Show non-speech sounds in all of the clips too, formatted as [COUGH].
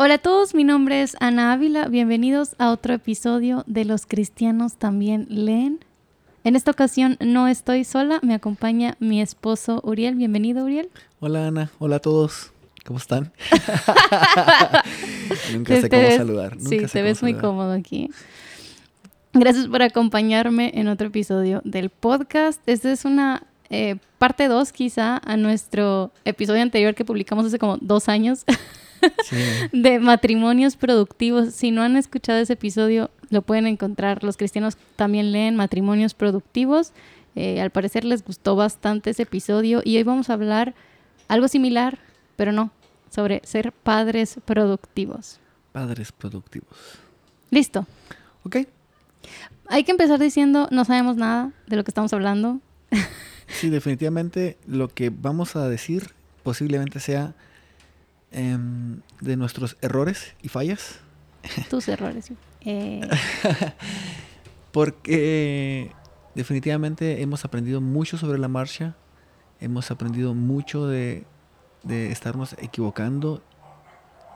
Hola a todos, mi nombre es Ana Ávila. Bienvenidos a otro episodio de Los Cristianos también leen. En esta ocasión no estoy sola, me acompaña mi esposo Uriel. Bienvenido, Uriel. Hola Ana, hola a todos. ¿Cómo están? [LAUGHS] Nunca sé cómo saludar. sí, te ves muy cómodo aquí. Gracias por acompañarme en otro episodio del podcast. Esta es una eh, parte 2 quizá a nuestro episodio anterior que publicamos hace como dos años. [LAUGHS] [LAUGHS] de matrimonios productivos. Si no han escuchado ese episodio, lo pueden encontrar. Los cristianos también leen matrimonios productivos. Eh, al parecer les gustó bastante ese episodio y hoy vamos a hablar algo similar, pero no, sobre ser padres productivos. Padres productivos. Listo. Ok. Hay que empezar diciendo, no sabemos nada de lo que estamos hablando. sí, definitivamente lo que vamos a decir posiblemente sea Em, de nuestros errores y fallas. Tus errores. Eh. [LAUGHS] Porque definitivamente hemos aprendido mucho sobre la marcha, hemos aprendido mucho de, de estarnos equivocando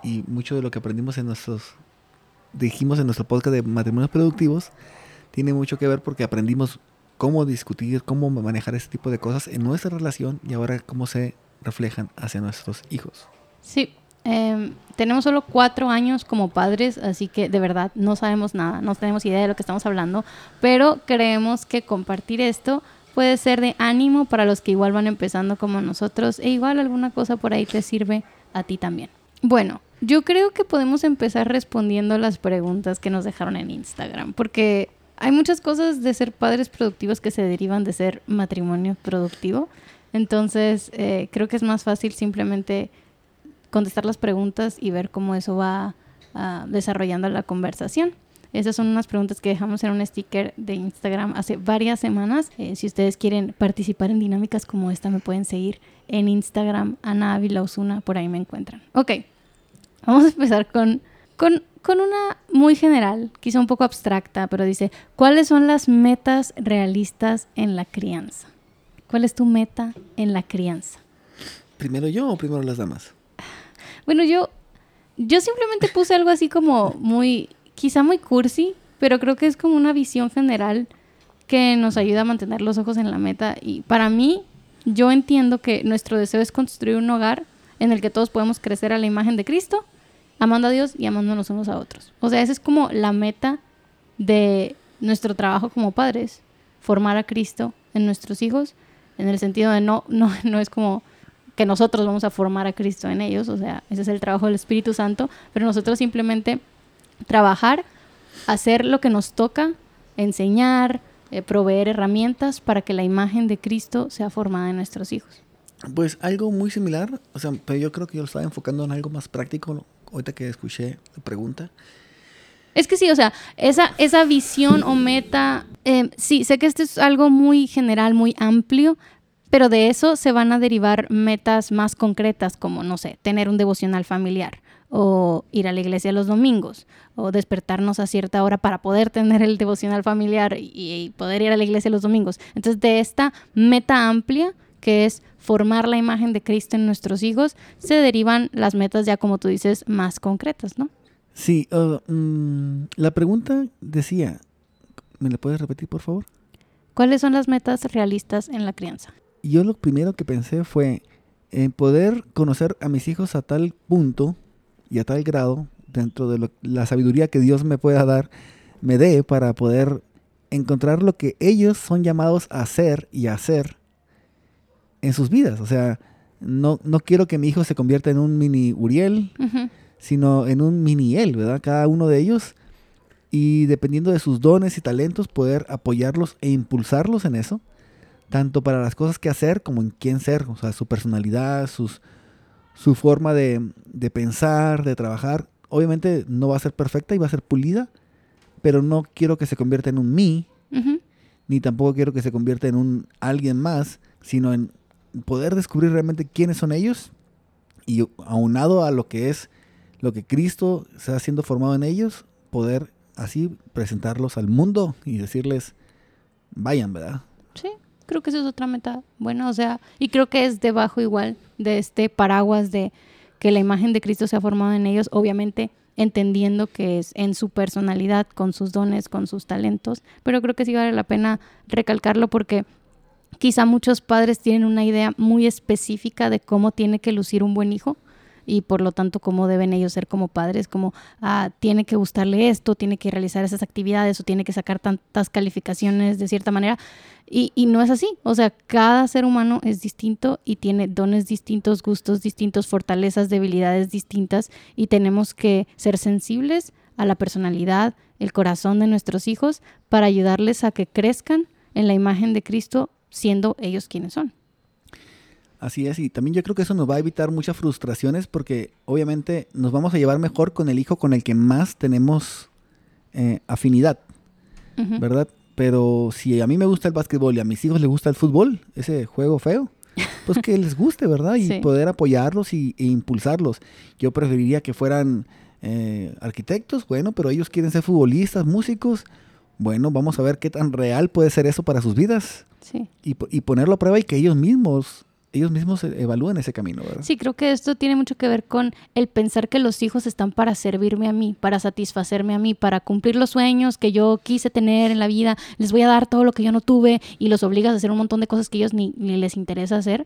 y mucho de lo que aprendimos en nuestros, dijimos en nuestro podcast de matrimonios productivos, tiene mucho que ver porque aprendimos cómo discutir, cómo manejar ese tipo de cosas en nuestra relación y ahora cómo se reflejan hacia nuestros hijos. Sí, em, tenemos solo cuatro años como padres, así que de verdad no sabemos nada, no tenemos idea de lo que estamos hablando, pero creemos que compartir esto puede ser de ánimo para los que igual van empezando como nosotros e igual alguna cosa por ahí te sirve a ti también. Bueno, yo creo que podemos empezar respondiendo las preguntas que nos dejaron en Instagram, porque hay muchas cosas de ser padres productivos que se derivan de ser matrimonio productivo. Entonces, eh, creo que es más fácil simplemente contestar las preguntas y ver cómo eso va ah, desarrollando la conversación. Esas son unas preguntas que dejamos en un sticker de Instagram hace varias semanas. Eh, si ustedes quieren participar en dinámicas como esta, me pueden seguir en Instagram, Ana Ávila Osuna, por ahí me encuentran. Ok, vamos a empezar con, con, con una muy general, quizá un poco abstracta, pero dice, ¿cuáles son las metas realistas en la crianza? ¿Cuál es tu meta en la crianza? ¿Primero yo o primero las damas? Bueno, yo, yo simplemente puse algo así como muy, quizá muy cursi, pero creo que es como una visión general que nos ayuda a mantener los ojos en la meta. Y para mí, yo entiendo que nuestro deseo es construir un hogar en el que todos podemos crecer a la imagen de Cristo, amando a Dios y amándonos unos a otros. O sea, esa es como la meta de nuestro trabajo como padres, formar a Cristo en nuestros hijos, en el sentido de no, no, no es como que nosotros vamos a formar a Cristo en ellos, o sea, ese es el trabajo del Espíritu Santo, pero nosotros simplemente trabajar, hacer lo que nos toca, enseñar, eh, proveer herramientas para que la imagen de Cristo sea formada en nuestros hijos. Pues algo muy similar, o sea, pero yo creo que yo lo estaba enfocando en algo más práctico, ahorita que escuché la pregunta. Es que sí, o sea, esa, esa visión o meta, eh, sí, sé que esto es algo muy general, muy amplio, pero de eso se van a derivar metas más concretas como, no sé, tener un devocional familiar o ir a la iglesia los domingos o despertarnos a cierta hora para poder tener el devocional familiar y, poder ir a la iglesia los domingos. Entonces, de esta meta amplia que es formar la imagen de Cristo en nuestros hijos, se derivan las metas ya como tú dices más concretas, ¿no? Sí, uh, mm, la pregunta decía, ¿me la puedes repetir por favor? ¿Cuáles son las metas realistas en la crianza? Yo lo primero que pensé fue en poder conocer a mis hijos a tal punto y a tal grado, dentro de la sabiduría que Dios me pueda dar, me dé para poder encontrar lo que ellos son llamados a hacer y a hacer en sus vidas. O sea, no, no quiero que mi hijo se convierta en un mini Uriel, sino en un mini él, ¿verdad? Cada uno de ellos. Y dependiendo de sus dones y talentos, poder apoyarlos e impulsarlos en eso tanto para las cosas que hacer como en quién ser, o sea, su personalidad, sus, su forma de, pensar, de trabajar. Obviamente no va a ser perfecta y va a ser pulida, pero no quiero que se convierta en un mí, ni tampoco quiero que se convierta en un alguien más, sino en poder descubrir realmente quiénes son ellos y aunado a lo que es lo que Cristo está haciendo formado en ellos, poder así presentarlos al mundo y decirles, vayan, ¿verdad? Sí, creo que esa es otra meta buena, o sea, y creo que es debajo igual de este paraguas de que la imagen de Cristo se ha formado en ellos, obviamente entendiendo que es en su personalidad, con sus dones, con sus talentos, pero creo que sí vale la pena recalcarlo porque quizá muchos padres tienen una idea muy específica de cómo tiene que lucir un buen hijo y por lo tanto cómo deben ellos ser como padres, como ah, tiene que gustarle esto, tiene que realizar esas actividades o tiene que sacar tantas calificaciones de cierta manera. Y, y, no es así, o sea, cada ser humano es distinto y tiene dones distintos, gustos distintos, fortalezas, debilidades distintas y tenemos que ser sensibles a la personalidad, el corazón de nuestros hijos para ayudarles a que crezcan en la imagen de Cristo siendo ellos quienes son. Así es, y también yo creo que eso nos va a evitar muchas frustraciones porque obviamente nos vamos a llevar mejor con el hijo con el que más tenemos eh, afinidad, ¿verdad? Pero si a mí me gusta el básquetbol y a mis hijos les gusta el fútbol, ese juego feo, pues que les guste, ¿verdad? Y [LAUGHS] poder apoyarlos y, e impulsarlos. Yo preferiría que fueran eh, arquitectos, bueno, pero ellos quieren ser futbolistas, músicos. Bueno, vamos a ver qué tan real puede ser eso para sus vidas. Sí. Y, y ponerlo a prueba y que ellos mismos ellos mismos e-, evalúan ese camino, ¿verdad? Sí, creo que esto tiene mucho que ver con el pensar que los hijos están para servirme a mí, para satisfacerme a mí, para cumplir los sueños que yo quise tener en la vida. Les voy a dar todo lo que yo no tuve y los obligas a hacer un montón de cosas que ellos ni, les interesa hacer.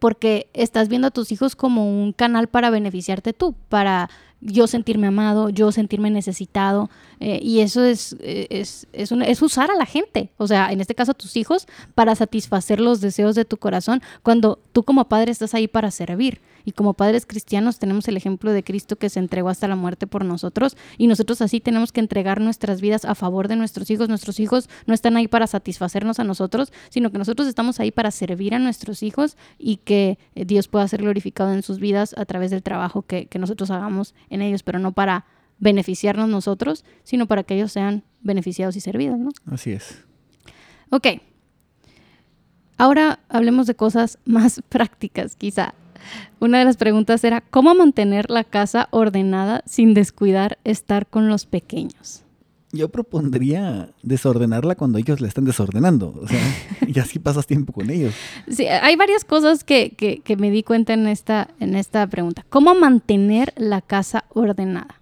porque estás viendo a tus hijos como un canal para beneficiarte tú, para yo sentirme amado, yo sentirme necesitado, eh, y eso es, eh, es, es, es, usar a la gente, o sea, en este caso a tus hijos, para satisfacer los deseos de tu corazón, cuando tú como padre estás ahí para servir. Y como padres cristianos tenemos el ejemplo de Cristo que se entregó hasta la muerte por nosotros y nosotros así tenemos que entregar nuestras vidas a favor de nuestros hijos. Nuestros hijos no están ahí para satisfacernos a nosotros, sino que nosotros estamos ahí para servir a nuestros hijos y que eh, Dios pueda ser glorificado en sus vidas a través del trabajo que, que nosotros hagamos en ellos, pero no para beneficiarnos nosotros, sino para que ellos sean beneficiados y servidos, ¿no? Así es. Ok. Ahora hablemos de cosas [LAUGHS] más prácticas, quizá. Una de las preguntas era, ¿cómo mantener la casa ordenada sin descuidar estar con los pequeños? Yo propondría desordenarla cuando ellos la están desordenando. O sea, [LAUGHS] y así pasas tiempo con ellos. Sí, hay varias cosas que, que, que me di cuenta en esta, en esta pregunta. ¿Cómo mantener la casa ordenada?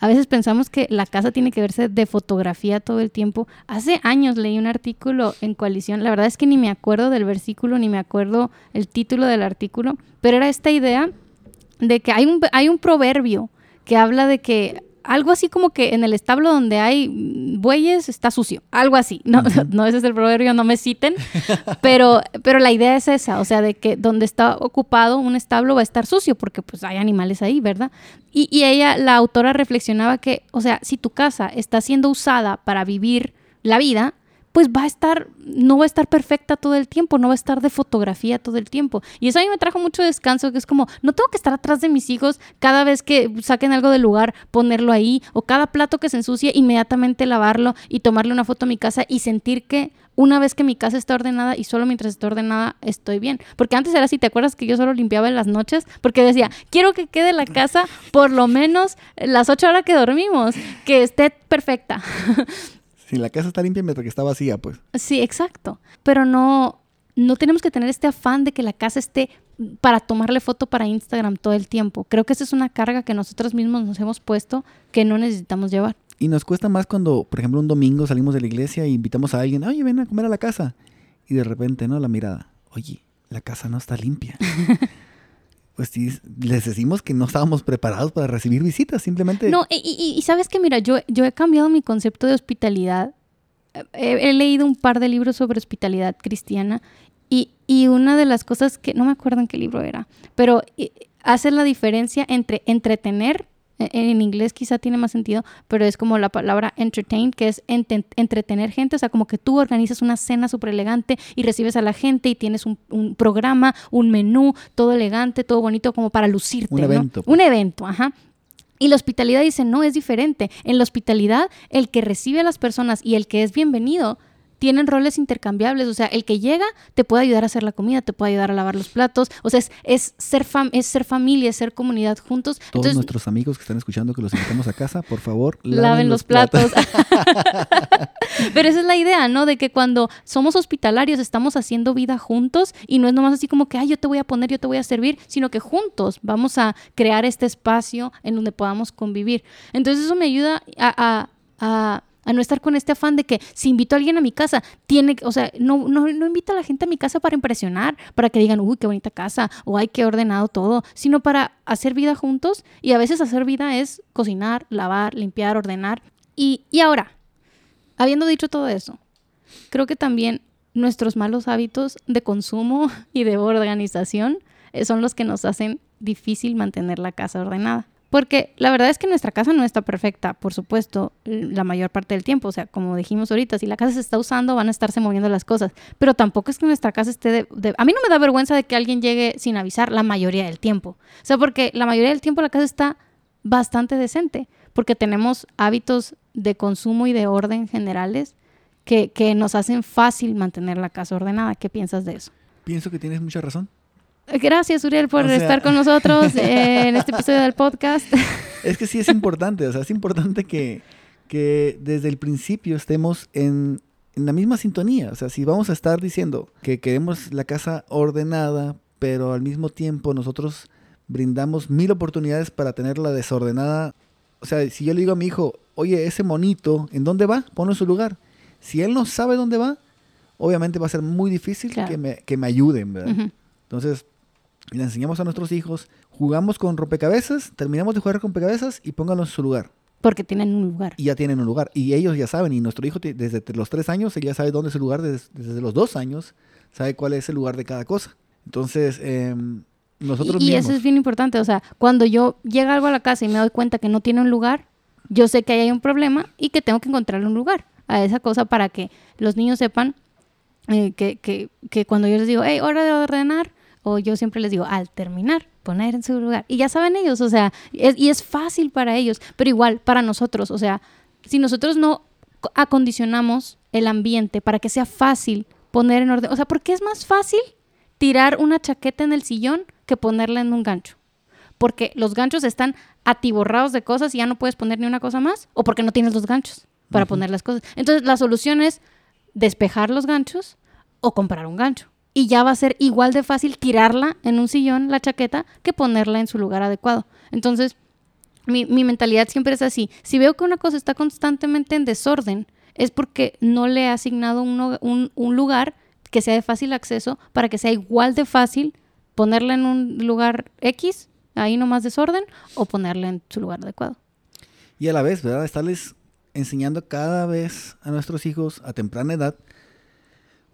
A veces pensamos que la casa tiene que verse de fotografía todo el tiempo. Hace años leí un artículo en coalición, la verdad es que ni me acuerdo del versículo, ni me acuerdo el título del artículo, pero era esta idea de que hay un, hay un proverbio que habla de que algo así como que en el establo donde hay bueyes está sucio, algo así. No, [LAUGHS] no ese es el proverbio, no me citen, pero, pero la idea es esa, o sea, de que donde está ocupado un establo va a estar sucio porque pues hay animales ahí, ¿verdad? Y, y ella, la autora reflexionaba que, o sea, si tu casa está siendo usada para vivir la vida, pues va a estar, no va a estar perfecta todo el tiempo, no va a estar de fotografía todo el tiempo. Y eso a mí me trajo mucho descanso, que es como, no tengo que estar atrás de mis hijos cada vez que saquen algo del lugar, ponerlo ahí, o cada plato que se ensucie, inmediatamente lavarlo y tomarle una foto a mi casa y sentir que una vez que mi casa está ordenada y solo mientras está ordenada estoy bien. Porque antes era así, ¿te acuerdas que yo solo limpiaba en las noches? Porque decía, quiero que quede la casa por lo menos las ocho horas que dormimos, que esté perfecta. [LAUGHS] Si la casa está limpia mientras que está vacía, pues. Sí, exacto. Pero no, no tenemos que tener este afán de que la casa esté para tomarle foto para Instagram todo el tiempo. Creo que esa es una carga que nosotros mismos nos hemos puesto que no necesitamos llevar. Y nos cuesta más cuando, por ejemplo, un domingo salimos de la iglesia e invitamos a alguien, oye, ven a comer a la casa. Y de repente, ¿no? La mirada, oye, la casa no está limpia. [LAUGHS] pues sí, les decimos que no estábamos preparados para recibir visitas, simplemente. No, y, sabes que, mira, yo, yo he cambiado mi concepto de hospitalidad. He, leído un par de libros sobre hospitalidad cristiana y, y, una de las cosas que, no me acuerdo en qué libro era, pero eh, hace la diferencia entre entretener en inglés quizá tiene más sentido, pero es como la palabra entertain, que es entretener gente, o sea, como que tú organizas una cena súper elegante y recibes a la gente y tienes un, programa, un menú, todo elegante, todo bonito, como para lucirte. Un evento. Un pues. evento, ajá. Y la hospitalidad dice, no, es diferente. En la hospitalidad, el que recibe a las personas y el que es bienvenido tienen roles intercambiables. O sea, el que llega te puede ayudar a hacer la comida, te puede ayudar a lavar los platos. O sea, es, es ser, fam es ser familia, es ser comunidad juntos. Todos nuestros amigos que están escuchando que los invitamos a casa, por favor, [LAUGHS] laven, los, platos. [LAUGHS] Pero esa es la idea, ¿no? De que cuando somos hospitalarios estamos haciendo vida juntos y no es nomás así como que, ay, yo te voy a poner, yo te voy a servir, sino que juntos vamos a crear este espacio en donde podamos convivir. Entonces eso me ayuda a, a, a no estar con este afán de que si invito a alguien a mi casa, tiene, o sea, no, no, no invito a la gente a mi casa para impresionar, para que digan, uy, qué bonita casa, o ay, qué ordenado todo, sino para hacer vida juntos y a veces hacer vida es cocinar, lavar, limpiar, ordenar. Y, y ahora, habiendo dicho todo eso, creo que también nuestros malos hábitos de consumo y de organización son los que nos hacen difícil mantener la casa ordenada. Porque la verdad es que nuestra casa no está perfecta, por supuesto, la mayor parte del tiempo. O sea, como dijimos ahorita, si la casa se está usando, van a estarse moviendo las cosas. Pero tampoco es que nuestra casa esté de, A mí no me da vergüenza de que alguien llegue sin avisar la mayoría del tiempo. O sea, porque la mayoría del tiempo la casa está bastante decente. Porque tenemos hábitos de consumo y de orden generales que, que nos hacen fácil mantener la casa ordenada. ¿Qué piensas de eso? Pienso que tienes mucha razón. Gracias, Uriel, por estar con nosotros [LAUGHS] en este episodio del podcast. Es que sí es importante, o sea, es importante que, que desde el principio estemos en, en, la misma sintonía. O sea, si vamos a estar diciendo que queremos la casa ordenada, pero al mismo tiempo nosotros brindamos mil oportunidades para tenerla desordenada. O sea, si yo le digo a mi hijo, oye, ese monito, ¿en dónde va? Ponlo en su lugar. Si él no sabe dónde va, obviamente va a ser muy difícil que, me, que me ayuden, ¿verdad? Entonces, le enseñamos a nuestros hijos, jugamos con rompecabezas, terminamos de jugar con rompecabezas y pónganlo en su lugar. Porque tienen un lugar. Y ya tienen un lugar. Y ellos ya saben, y nuestro hijo desde los tres años, él ya sabe dónde es el lugar, desde, los dos años, sabe cuál es el lugar de cada cosa. Entonces, em, nosotros y, y eso es bien importante, o sea, cuando yo llega algo a la casa y me doy cuenta que no tiene un lugar, yo sé que ahí hay un problema y que tengo que encontrarle un lugar a esa cosa para que los niños sepan eh, que, que, que, cuando yo les digo, hey, hora de ordenar, o yo siempre les digo, al terminar, poner en su lugar. Y ya saben ellos, o sea, y es fácil para ellos, pero igual para nosotros, o sea, si nosotros no acondicionamos el ambiente para que sea fácil poner en orden, o sea, ¿por qué es más fácil tirar una chaqueta en el sillón que ponerla en un gancho? Porque los ganchos están atiborrados de cosas y ya no puedes poner ni una cosa más, o porque no tienes los ganchos para poner las cosas. Entonces, la solución es despejar los ganchos o comprar un gancho y ya va a ser igual de fácil tirarla en un sillón, la chaqueta, que ponerla en su lugar adecuado. Entonces, mi, mentalidad siempre es así. Si veo que una cosa está constantemente en desorden, es porque no le he asignado un, un, lugar que sea de fácil acceso para que sea igual de fácil ponerla en un lugar X, ahí nomás desorden, o ponerla en su lugar adecuado. Y a la vez, ¿verdad? Estarles enseñando cada vez a nuestros hijos a temprana edad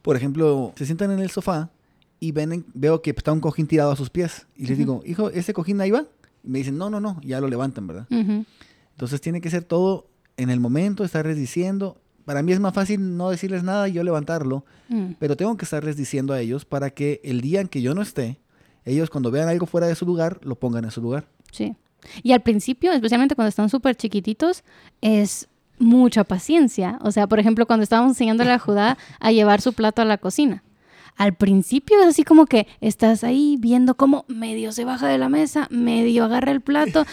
por ejemplo, se sientan en el sofá y ven, veo que está un cojín tirado a sus pies. Y les digo, hijo, ¿ese cojín ahí va? Y me dicen, no, no, no, ya lo levantan, ¿verdad? Entonces tiene que ser todo en el momento, estarles diciendo. Para mí es más fácil no decirles nada y yo levantarlo, mm. pero tengo que estarles diciendo a ellos para que el día en que yo no esté, ellos cuando vean algo fuera de su lugar, lo pongan en su lugar. Sí. Y al principio, especialmente cuando están súper chiquititos, es mucha paciencia. O sea, por ejemplo, cuando estábamos enseñándole a Judá a llevar su plato a la cocina. Al principio es así como que estás ahí viendo cómo medio se baja de la mesa, medio agarra el plato,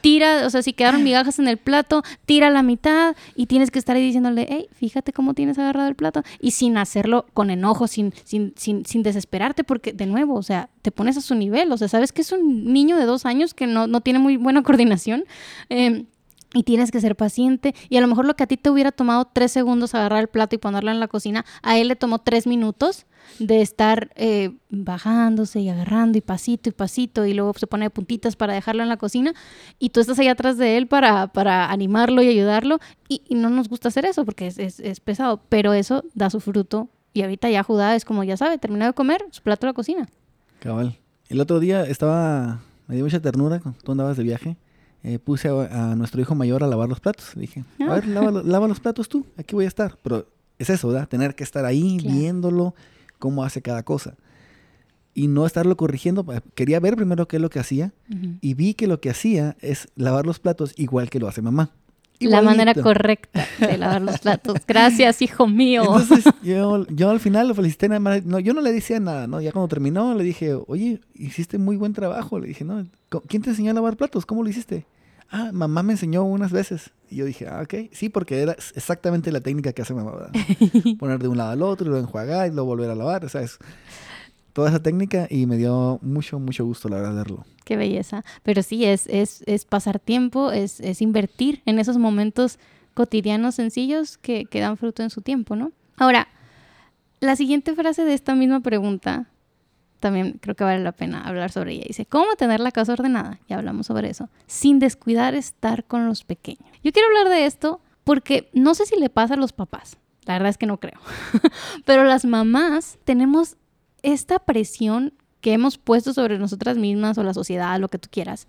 tira, o sea, si quedaron migajas en el plato, tira la mitad y tienes que estar ahí diciéndole, hey, fíjate cómo tienes agarrado el plato y sin hacerlo con enojo, sin, sin, sin, sin desesperarte, porque de nuevo, o sea, te pones a su nivel, o sea, sabes que es un niño de dos años que no, no tiene muy buena coordinación. Eh, y tienes que ser paciente. Y a lo mejor lo que a ti te hubiera tomado tres segundos agarrar el plato y ponerlo en la cocina, a él le tomó tres minutos de estar eh, bajándose y agarrando y pasito y pasito y luego se pone puntitas para dejarlo en la cocina y tú estás ahí atrás de él para, para animarlo y ayudarlo y, no nos gusta hacer eso porque es, es, pesado, pero eso da su fruto y ahorita ya Judá es como ya sabe, terminó de comer, su plato en la cocina. Cabal. El otro día estaba, me dio mucha ternura, tú andabas de viaje eh, puse a, nuestro hijo mayor a lavar los platos. dije, a ver, lava, los platos tú, aquí voy a estar. Pero es eso, ¿verdad? Tener que estar ahí viéndolo, cómo hace cada cosa. Y no estarlo corrigiendo. Quería ver primero qué es lo que hacía. Y vi que lo que hacía es lavar los platos igual que lo hace mamá. La manera correcta de lavar los platos. Gracias, hijo mío. Entonces yo, yo al final lo felicité nada más. No, yo no le decía nada, ¿no? Ya cuando terminó le dije, oye, hiciste muy buen trabajo. Le dije, ¿no? ¿Cómo- ¿Quién te enseñó a lavar platos? ¿Cómo lo hiciste? Ah, mamá me enseñó unas veces. Y yo dije, ah, ok. Sí, porque era exactamente la técnica que hace mamá, ¿verdad? [LAUGHS] Poner de un lado al otro, y luego enjuagar y luego volver a lavar, toda esa técnica y me dio mucho, mucho gusto, la verdad, verlo. Qué belleza. Pero sí, es, es, es pasar tiempo, es, es invertir en esos momentos cotidianos sencillos que, que dan fruto en su tiempo, ¿no? Ahora, la siguiente frase de esta misma pregunta, también creo que vale la pena hablar sobre ella. Dice, ¿cómo tener la casa ordenada? Ya hablamos sobre eso. Sin descuidar estar con los pequeños. Yo quiero hablar de esto porque no sé si le pasa a los papás. La verdad es que no creo. [LAUGHS] Pero las mamás tenemos esta presión que hemos puesto sobre nosotras mismas o la sociedad, lo que tú quieras,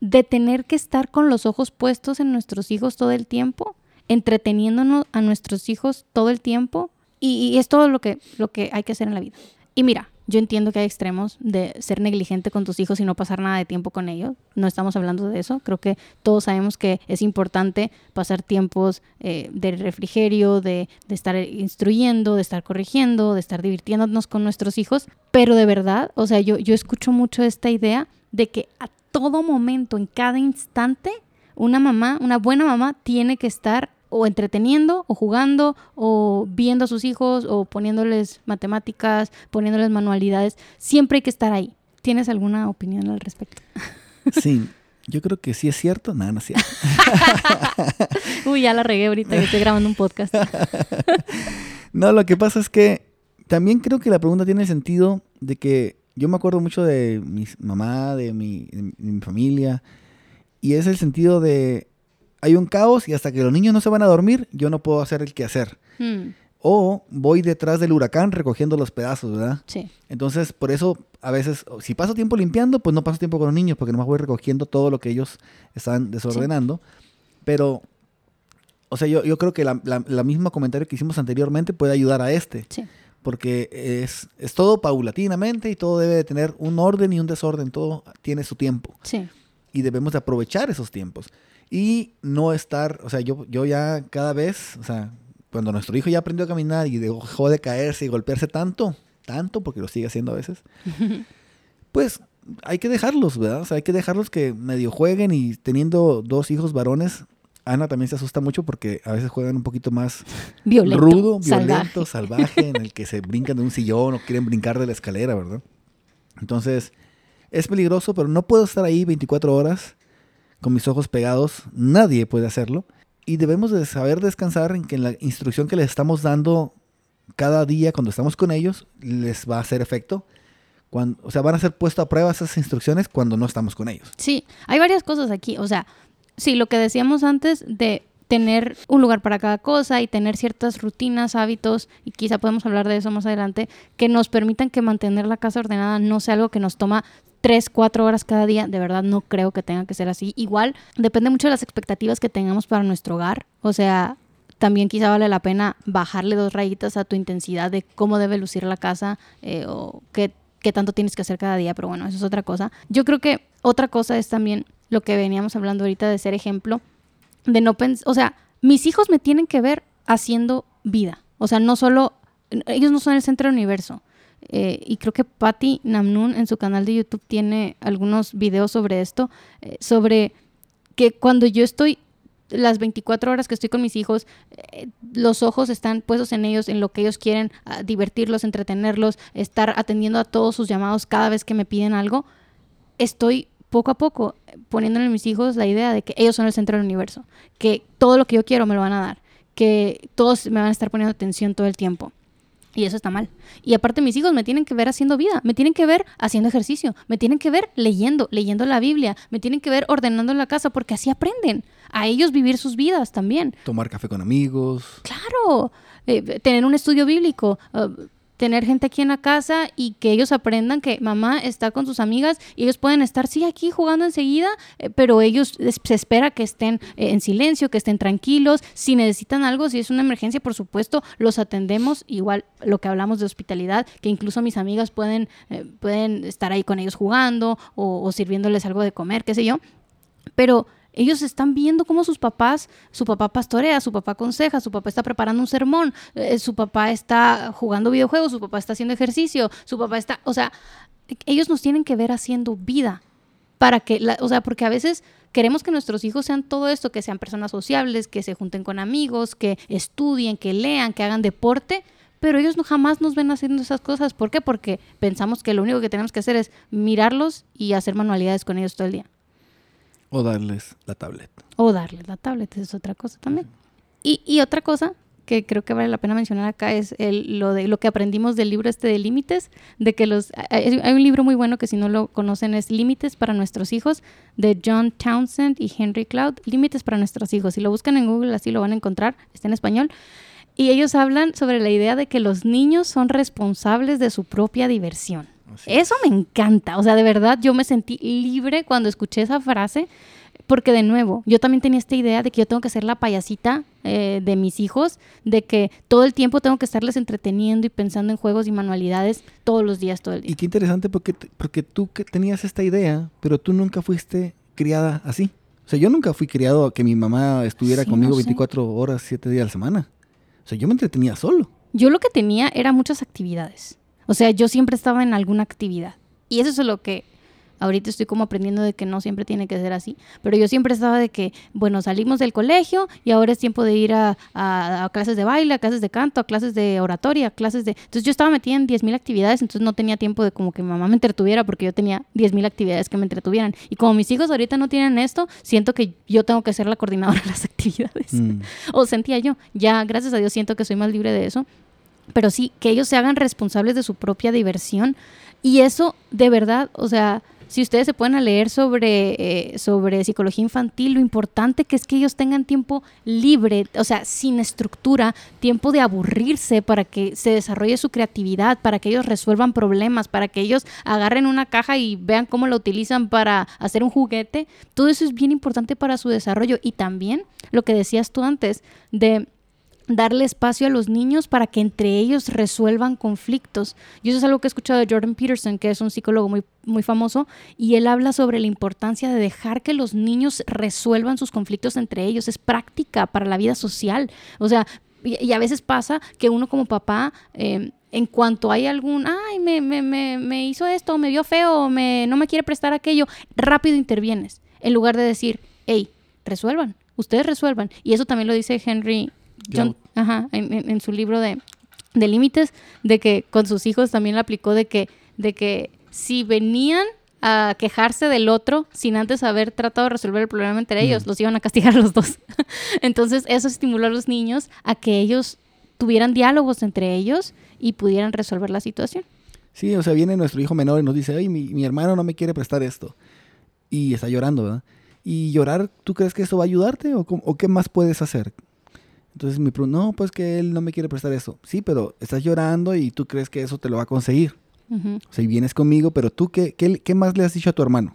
de tener que estar con los ojos puestos en nuestros hijos todo el tiempo, entreteniéndonos a nuestros hijos todo el tiempo, y, y es todo lo que, lo que hay que hacer en la vida. Y mira, yo entiendo que hay extremos de ser negligente con tus hijos y no pasar nada de tiempo con ellos. No estamos hablando de eso. Creo que todos sabemos que es importante pasar tiempos eh, de refrigerio, de, de estar instruyendo, de estar corrigiendo, de estar divirtiéndonos con nuestros hijos. Pero de verdad, o sea, yo, yo escucho mucho esta idea de que a todo momento, en cada instante, una mamá, una buena mamá, tiene que estar o entreteniendo, o jugando, o viendo a sus hijos, o poniéndoles matemáticas, poniéndoles manualidades. Siempre hay que estar ahí. ¿Tienes alguna opinión al respecto? [LAUGHS] Sí, yo creo que sí es cierto, nada, no es cierto. [LAUGHS] Uy, ya la regué ahorita que estoy grabando un podcast. [LAUGHS] No, lo que pasa es que también creo que la pregunta tiene el sentido de que yo me acuerdo mucho de mi mamá, de mi, de mi- de mi familia, y es el sentido de hay un caos y hasta que los niños no se van a dormir, yo no puedo hacer el quehacer. Hmm, O voy detrás del huracán recogiendo los pedazos, ¿verdad? sí, Entonces, por eso, a veces, si paso tiempo limpiando, pues no paso tiempo con los niños, porque nomás voy recogiendo todo lo que ellos están desordenando. Pero, o sea, yo, yo creo que la, la, la misma comentario que hicimos anteriormente puede ayudar a este, sí. porque es, es todo paulatinamente y todo debe de tener un orden y un desorden, todo tiene su tiempo Sí, y debemos de aprovechar esos tiempos y no estar, o sea, yo, yo ya cada vez, o sea, cuando nuestro hijo ya aprendió a caminar y dejó de caerse y golpearse tanto, tanto, porque lo sigue haciendo a veces, [LAUGHS] pues hay que dejarlos, ¿verdad? O sea, hay que dejarlos que medio jueguen y teniendo dos hijos varones, Ana también se asusta mucho porque a veces juegan un poquito más violento, rudo, salvaje. violento, salvaje, en el [LAUGHS] que se brincan de un sillón o quieren brincar de la escalera, ¿verdad? Entonces, es peligroso, pero no puedo estar ahí 24 horas con mis ojos pegados. Nadie puede hacerlo. Y debemos de saber descansar en que la instrucción que les estamos dando cada día cuando estamos con ellos les va a hacer efecto. Cuando, o sea, van a ser puestas a prueba esas instrucciones cuando no estamos con ellos. Sí, hay varias cosas aquí. O sea, sí, lo que decíamos antes de tener un lugar para cada cosa y tener ciertas rutinas, hábitos, y quizá podemos hablar de eso más adelante, que nos permitan que mantener la casa ordenada no sea algo que nos toma tres, cuatro horas cada día. De verdad no creo que tenga que ser así. Igual depende mucho de las expectativas que tengamos para nuestro hogar. O sea, también quizá vale la pena bajarle dos rayitas a tu intensidad de cómo debe lucir la casa eh, o qué, qué tanto tienes que hacer cada día, pero bueno, eso es otra cosa. Yo creo que otra cosa es también lo que veníamos hablando ahorita de ser ejemplo, de no pensar, o sea, mis hijos me tienen que ver haciendo vida, o sea, no solo, ellos no son el centro del universo. Eh, y creo que Patty Namnoon en su canal de YouTube tiene algunos videos sobre esto, eh, sobre que cuando yo estoy las 24 horas que estoy con mis hijos, eh, los ojos están puestos en ellos, en lo que ellos quieren, divertirlos, entretenerlos, estar atendiendo a todos sus llamados cada vez que me piden algo. Estoy poco a poco poniéndole a mis hijos la idea de que ellos son el centro del universo, que todo lo que yo quiero me lo van a dar, que todos me van a estar poniendo atención todo el tiempo. Y eso está mal. Y aparte mis hijos me tienen que ver haciendo vida, me tienen que ver haciendo ejercicio, me tienen que ver leyendo, leyendo la Biblia, me tienen que ver ordenando la casa porque así aprenden a ellos vivir sus vidas también. Tomar café con amigos. Claro, eh, tener un estudio bíblico, uh, tener gente aquí en la casa y que ellos aprendan que mamá está con sus amigas y ellos pueden estar, sí, aquí jugando enseguida, eh, pero ellos se espera que estén eh, en silencio, que estén tranquilos. Si necesitan algo, si es una emergencia, por supuesto, los atendemos. Igual lo que hablamos de hospitalidad, que incluso mis amigas pueden, eh, pueden estar ahí con ellos jugando o, o sirviéndoles algo de comer, qué sé yo. Pero Ellos están viendo cómo sus papás, su papá pastorea, su papá aconseja, su papá está preparando un sermón, eh, su papá está jugando videojuegos, su papá está haciendo ejercicio, su papá está, o sea, ellos nos tienen que ver haciendo vida para que, la, o sea, porque a veces queremos que nuestros hijos sean todo esto, que sean personas sociables, que se junten con amigos, que estudien, que lean, que hagan deporte, pero ellos no jamás nos ven haciendo esas cosas. ¿Por qué? Porque pensamos que lo único que tenemos que hacer es mirarlos y hacer manualidades con ellos todo el día. O darles la tablet. O darles la tablet, es otra cosa también. Y, y otra cosa que creo que vale la pena mencionar acá es el, lo de lo que aprendimos del libro este de límites, de que los hay, hay, un libro muy bueno que si no lo conocen es Límites para nuestros hijos de John Townsend y Henry Cloud, Límites para nuestros hijos. Si lo buscan en Google así lo van a encontrar, está en español. Y ellos hablan sobre la idea de que los niños son responsables de su propia diversión. Así Eso es. me encanta. O sea, de verdad yo me sentí libre cuando escuché esa frase. Porque de nuevo, yo también tenía esta idea de que yo tengo que ser la payasita eh, de mis hijos, de que todo el tiempo tengo que estarles entreteniendo y pensando en juegos y manualidades todos los días, todo el día. Y qué interesante porque, porque tú que tenías esta idea, pero tú nunca fuiste criada así. O sea, yo nunca fui criado a que mi mamá estuviera sí, conmigo no sé. 24 horas, 7 días a la semana. O sea, yo me entretenía solo. Yo lo que tenía era muchas actividades. O sea, yo siempre estaba en alguna actividad. Y eso es lo que ahorita estoy como aprendiendo de que no siempre tiene que ser así. Pero yo siempre estaba de que, bueno, salimos del colegio y ahora es tiempo de ir a, a, a clases de baile, a clases de canto, a clases de oratoria, a clases de... Entonces yo estaba metida en 10.000 actividades, entonces no tenía tiempo de como que mi mamá me entretuviera porque yo tenía 10.000 actividades que me entretuvieran. Y como mis hijos ahorita no tienen esto, siento que yo tengo que ser la coordinadora de las [LAUGHS] actividades. Mm. o sentía yo. Ya, gracias a Dios, siento que soy más libre de eso. Pero sí, que ellos se hagan responsables de su propia diversión. Y eso, de verdad, o sea, si ustedes se pueden leer sobre, eh, sobre psicología infantil, lo importante que es que ellos tengan tiempo libre, o sea, sin estructura, tiempo de aburrirse para que se desarrolle su creatividad, para que ellos resuelvan problemas, para que ellos agarren una caja y vean cómo la utilizan para hacer un juguete. Todo eso es bien importante para su desarrollo. Y también lo que decías tú antes de darle espacio a los niños para que entre ellos resuelvan conflictos. Y eso es algo que he escuchado de Jordan Peterson, que es un psicólogo muy, muy famoso, y él habla sobre la importancia de dejar que los niños resuelvan sus conflictos entre ellos. Es práctica para la vida social. O sea, y, a veces pasa que uno como papá... Eh, en cuanto hay algún, ay, me, me, me, me hizo esto, me vio feo, me, no me quiere prestar aquello, rápido intervienes, en lugar de decir, hey, resuelvan, ustedes resuelvan. Y eso también lo dice Henry John, ajá, en, en, en, su libro de, de límites, de que con sus hijos también lo aplicó de que, de que si venían a quejarse del otro sin antes haber tratado de resolver el problema entre ellos, mm. los iban a castigar a [LAUGHS] los dos. Entonces eso estimuló a los niños a que ellos tuvieran diálogos entre ellos y pudieran resolver la situación. Sí, o sea, viene nuestro hijo menor y nos dice, ay, mi, mi hermano no me quiere prestar esto. Y está llorando, ¿verdad? Y llorar, ¿tú crees que eso va a ayudarte o, o qué más puedes hacer? Entonces me pregunto, no, pues que él no me quiere prestar eso. Sí, pero estás llorando y tú crees que eso te lo va a conseguir. Uh -huh. O sea, y vienes conmigo, pero tú, ¿qué, qué, qué más le has dicho a tu hermano?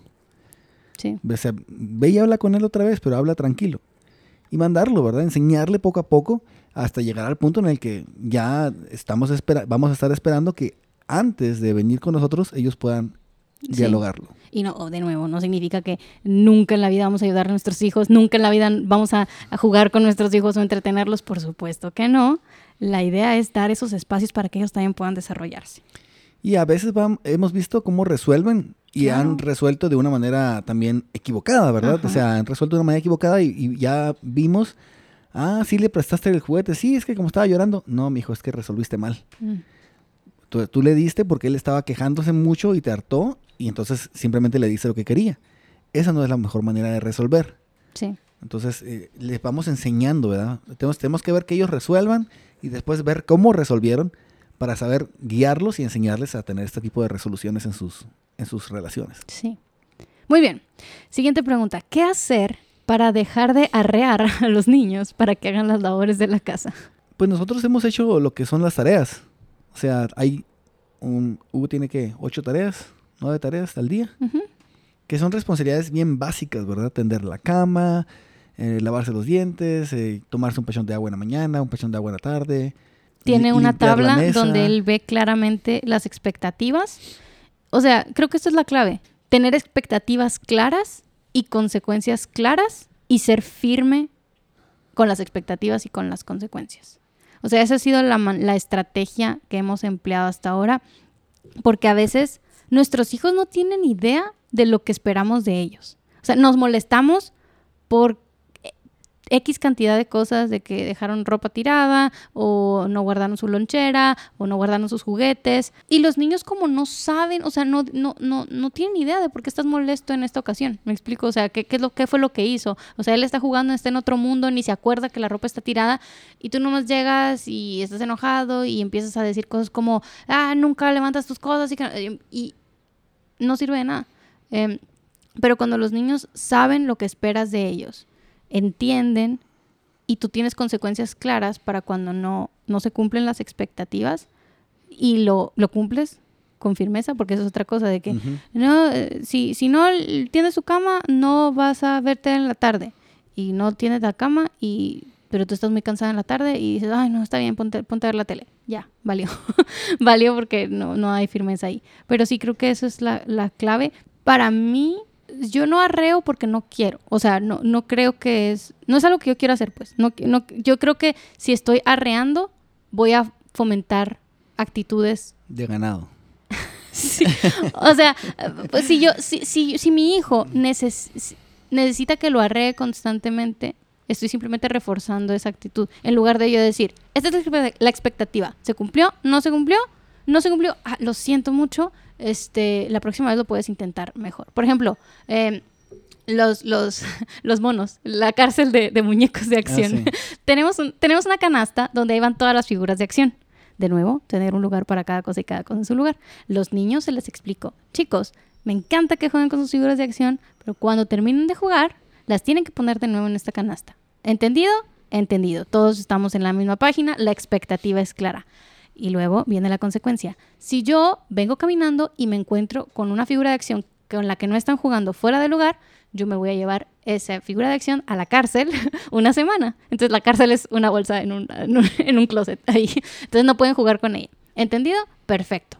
Sí. O sea, ve y habla con él otra vez, pero habla tranquilo. Y mandarlo, ¿verdad? Enseñarle poco a poco hasta llegar al punto en el que ya estamos vamos a estar esperando que antes de venir con nosotros ellos puedan sí. dialogarlo. Y no, de nuevo, no significa que nunca en la vida vamos a ayudar a nuestros hijos, nunca en la vida vamos a, a, jugar con nuestros hijos o entretenerlos, por supuesto que no. La idea es dar esos espacios para que ellos también puedan desarrollarse. Y a veces hemos visto cómo resuelven y claro. han resuelto de una manera también equivocada, ¿verdad? Ajá. O sea, han resuelto de una manera equivocada y, y, ya vimos, ah, sí le prestaste el juguete, sí, es que como estaba llorando, no, mi hijo, es que resolviste mal. Mm. Tú, tú, le diste porque él estaba quejándose mucho y te hartó y entonces simplemente le dice lo que quería. Esa no es la mejor manera de resolver. Sí. Entonces, eh, les vamos enseñando, ¿verdad? Tenemos, tenemos que ver que ellos resuelvan y después ver cómo resolvieron para saber guiarlos y enseñarles a tener este tipo de resoluciones en sus, en sus relaciones. Sí. Muy bien. Siguiente pregunta. ¿Qué hacer para dejar de arrear [LAUGHS] a los niños para que hagan las labores de la casa? Pues nosotros hemos hecho lo que son las tareas. O sea, hay un, Hugo tiene que ocho tareas, nueve tareas al día, uh -huh. que son responsabilidades bien básicas, ¿verdad? Tender la cama, eh, lavarse los dientes, eh, tomarse un pachón de agua en la mañana, un pachón de agua en la tarde. Tiene una tabla donde él ve claramente las expectativas. O sea, creo que esto es la clave. Tener expectativas claras y consecuencias claras y ser firme con las expectativas y con las consecuencias. O sea, esa ha sido la, la estrategia que hemos empleado hasta ahora, porque a veces nuestros hijos no tienen idea de lo que esperamos de ellos. O sea, nos molestamos por X cantidad de cosas de que dejaron ropa tirada o no guardaron su lonchera o no guardaron sus juguetes. Y los niños como no saben, o sea, no, no, no, no tienen idea de por qué estás molesto en esta ocasión. ¿Me explico? O sea, ¿qué, qué, es lo, ¿qué fue lo que hizo? O sea, él está jugando, está en otro mundo, ni se acuerda que la ropa está tirada y tú nomás llegas y estás enojado y empiezas a decir cosas como, ah, nunca levantas tus cosas y, y no sirve de nada. Em, pero cuando los niños saben lo que esperas de ellos, entienden y tú tienes consecuencias claras para cuando no, no se cumplen las expectativas y lo, lo cumples con firmeza, porque eso es otra cosa de que, no, eh, si, si no tienes su cama, no vas a verte en la tarde. Y no tienes la cama, y, pero tú estás muy cansada en la tarde y dices, ay, no, está bien, ponte, ponte a ver la tele. Ya, valió. [LAUGHS] valió porque no, no hay firmeza ahí. Pero sí creo que eso es la, la clave. Para mí, yo no arreo porque no quiero. O sea, no, no creo que es. No es algo que yo quiero hacer, pues. No, no, yo creo que si estoy arreando, voy a fomentar actitudes. De ganado. [LAUGHS] sí. O sea, pues si yo, si, si, si mi hijo necesita que lo arree constantemente, estoy simplemente reforzando esa actitud. En lugar de yo decir, esta es la expectativa. ¿Se cumplió? ¿No se cumplió? No se cumplió. Ah, lo siento mucho este, la próxima vez lo puedes intentar mejor. Por ejemplo, em, los, los, [LAUGHS] los, monos, la cárcel de, muñecos de acción. Ah, [LAUGHS] tenemos, tenemos una canasta donde ahí van todas las figuras de acción. De nuevo, tener un lugar para cada cosa y cada cosa en su lugar. Los niños se les explico, chicos, me encanta que jueguen con sus figuras de acción, pero cuando terminen de jugar, las tienen que poner de nuevo en esta canasta. ¿Entendido? Entendido. Todos estamos en la misma página, la expectativa es clara. Y luego viene la consecuencia. Si yo vengo caminando y me encuentro con una figura de acción con la que no están jugando fuera de lugar, yo me voy a llevar esa figura de acción a la cárcel [LAUGHS] una semana. Entonces la cárcel es una bolsa en un, [LAUGHS] en un closet ahí. Entonces no pueden jugar con ella. ¿Entendido? Perfecto.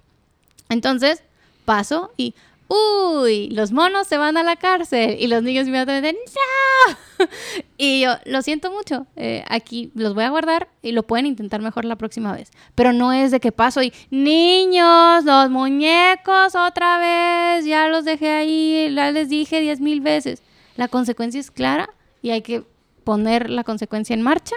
Entonces paso y, uy, los monos se van a la cárcel. Y los niños inmediatamente, ¡no! [LAUGHS] y yo, lo siento mucho, eh, aquí los voy a guardar y lo pueden intentar mejor la próxima vez. Pero no es de que paso y, niños, los muñecos otra vez, ya los dejé ahí, ya les dije diez mil veces. La consecuencia es clara y hay que poner la consecuencia en marcha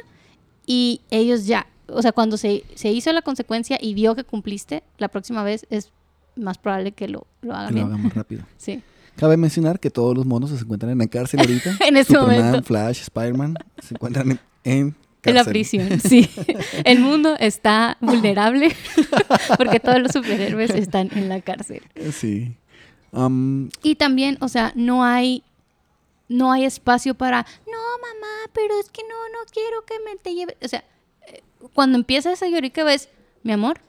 y ellos ya, o sea, cuando se, se hizo la consecuencia y vio que cumpliste, la próxima vez es más probable que lo, lo hagan que lo hagan más rápido. [LAUGHS] sí. Cabe mencionar que todos los monos se encuentran en la cárcel ahorita. [LAUGHS] en este Superman, momento. Flash, Spider-Man se encuentran en, en en la prisión, [LAUGHS] sí. El mundo está vulnerable porque todos los superhéroes están en la cárcel. Sí. Um, y también, o sea, no hay no hay espacio para, no, mamá, pero es que no, no quiero que me te lleve. O sea, eh, cuando empieza esa llorica ves, mi amor,